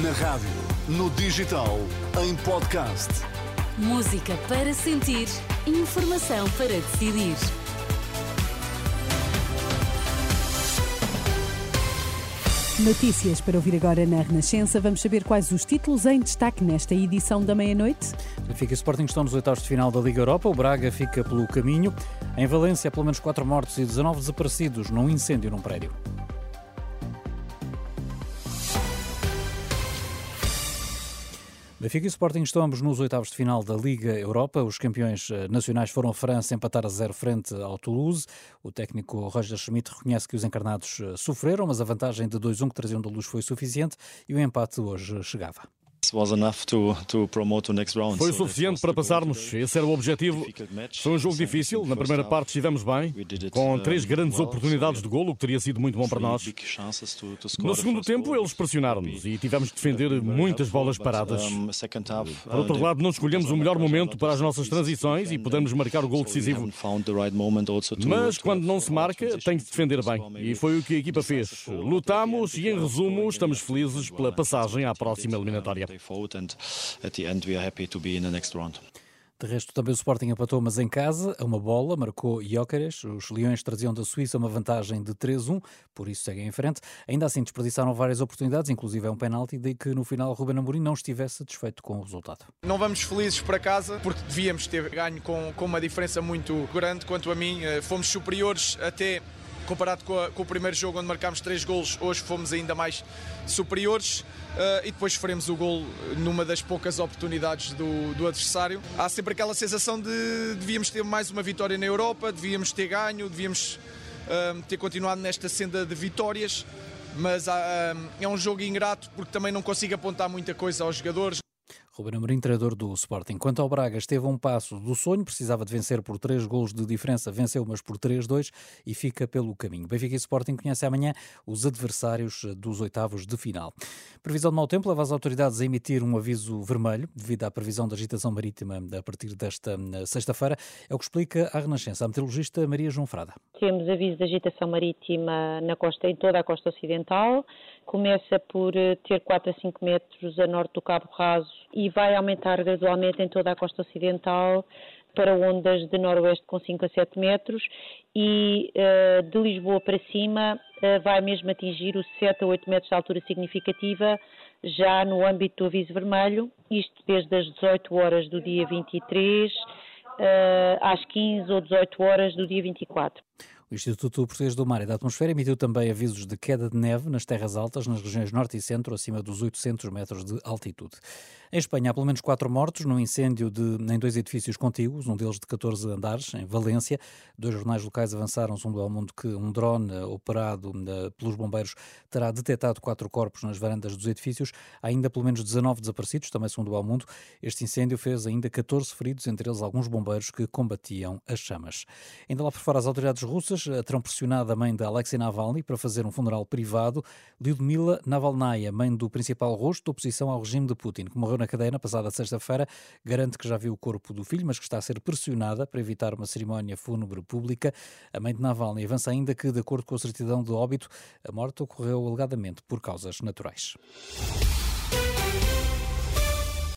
Na rádio, no digital, em podcast. Música para sentir, informação para decidir. Notícias para ouvir agora na Renascença. Vamos saber quais os títulos em destaque nesta edição da meia-noite. Benfica e Sporting estão nos oitavos de final da Liga Europa. O Braga fica pelo caminho. Em Valência, pelo menos 4 mortos e 19 desaparecidos num incêndio num prédio. Benfica e Sporting estão ambos nos oitavos de final da Liga Europa. Os campeões eh, nacionais foram a França empatar a zero frente ao Toulouse. O técnico Roger Schmidt reconhece que os encarnados eh, sofreram, mas a vantagem de 2-1 que traziam da luz foi suficiente e o empate hoje chegava. Foi o suficiente para passarmos, esse era o objetivo. Foi um jogo difícil, na primeira parte estivemos bem, com três grandes oportunidades de golo, o que teria sido muito bom para nós. No segundo tempo, eles pressionaram-nos e tivemos que defender muitas bolas paradas. Por outro lado, não escolhemos o melhor momento para as nossas transições e pudemos marcar o gol decisivo. Mas quando não se marca, tem que defender bem. E foi o que a equipa fez. Lutamos e, em resumo, estamos felizes pela passagem à próxima eliminatória fought and at the end we are happy to be in the next round. De resto, também o Sporting empatou, mas em casa, a uma bola, marcou Jóqueres. Os Leões traziam da Suíça uma vantagem de 3-1, por isso seguem em frente. Ainda assim, desperdiçaram várias oportunidades, inclusive é um penalti, de que no final Ruben Amorim não estivesse satisfeito com o resultado. Não vamos felizes para casa, porque devíamos ter ganho com, com uma diferença muito grande. Quanto a mim, eh, fomos superiores até comparado com, a, com, o primeiro jogo onde marcámos três golos, hoje fomos ainda mais superiores uh, e depois sofremos o gol numa das poucas oportunidades do, do, adversário. Há sempre aquela sensação de devíamos ter mais uma vitória na Europa, devíamos ter ganho, devíamos uh, ter continuado nesta senda de vitórias, mas uh, é um jogo ingrato porque também não consigo apontar muita coisa aos jogadores. Ruben Amorim, treinador do Sporting. Quanto ao Braga, esteve a um passo do sonho, precisava de vencer por três golos de diferença, venceu, mas por 3-2 e fica pelo caminho. Benfica e Sporting conhecem amanhã os adversários dos oitavos de final. Previsão de mau tempo leva as autoridades a emitir um aviso vermelho devido à previsão de agitação marítima a partir desta sexta-feira. É o que explica a Renascença, a meteorologista Maria João Frada. Temos aviso de agitação marítima na costa, em toda a costa ocidental. Começa por eh, ter 4 a 5 metros a norte do Cabo Raso e vai aumentar gradualmente em toda a costa ocidental para ondas de noroeste com 5 a 7 metros e uh, de Lisboa para cima uh, vai mesmo atingir os 7 a 8 metros de altura significativa já no âmbito do aviso vermelho, isto desde as 18 horas do dia 23 uh, às 15 ou 18 horas do dia 24. O Instituto Português do Mar e da Atmosfera emitiu também avisos de queda de neve nas terras altas, nas regiões norte e centro, acima dos 800 metros de altitude. Em Espanha, há pelo menos quatro mortos num incêndio de, em dois edifícios contíguos, um deles de 14 andares, em Valência. Dois jornais locais avançaram, segundo ao mundo, que um drone operado uh, pelos bombeiros terá detectado quatro corpos nas varandas dos edifícios. Há ainda pelo menos 19 desaparecidos, também segundo ao mundo. Este incêndio fez ainda 14 feridos, entre eles alguns bombeiros que combatiam as chamas. Ainda lá por fora, as autoridades russas terão pressionado a mãe de Alexei Navalny para fazer um funeral privado. Lyudmila Navalnaya, mãe do principal rosto da oposição ao regime de Putin, que morreu na cadeia na passada sexta-feira, garante que já viu o corpo do filho, mas que está a ser pressionada para evitar uma cerimónia fúnebre pública. A mãe de Navalny avança ainda que, de acordo com a certidão de óbito, a morte ocorreu alegadamente por causas naturais.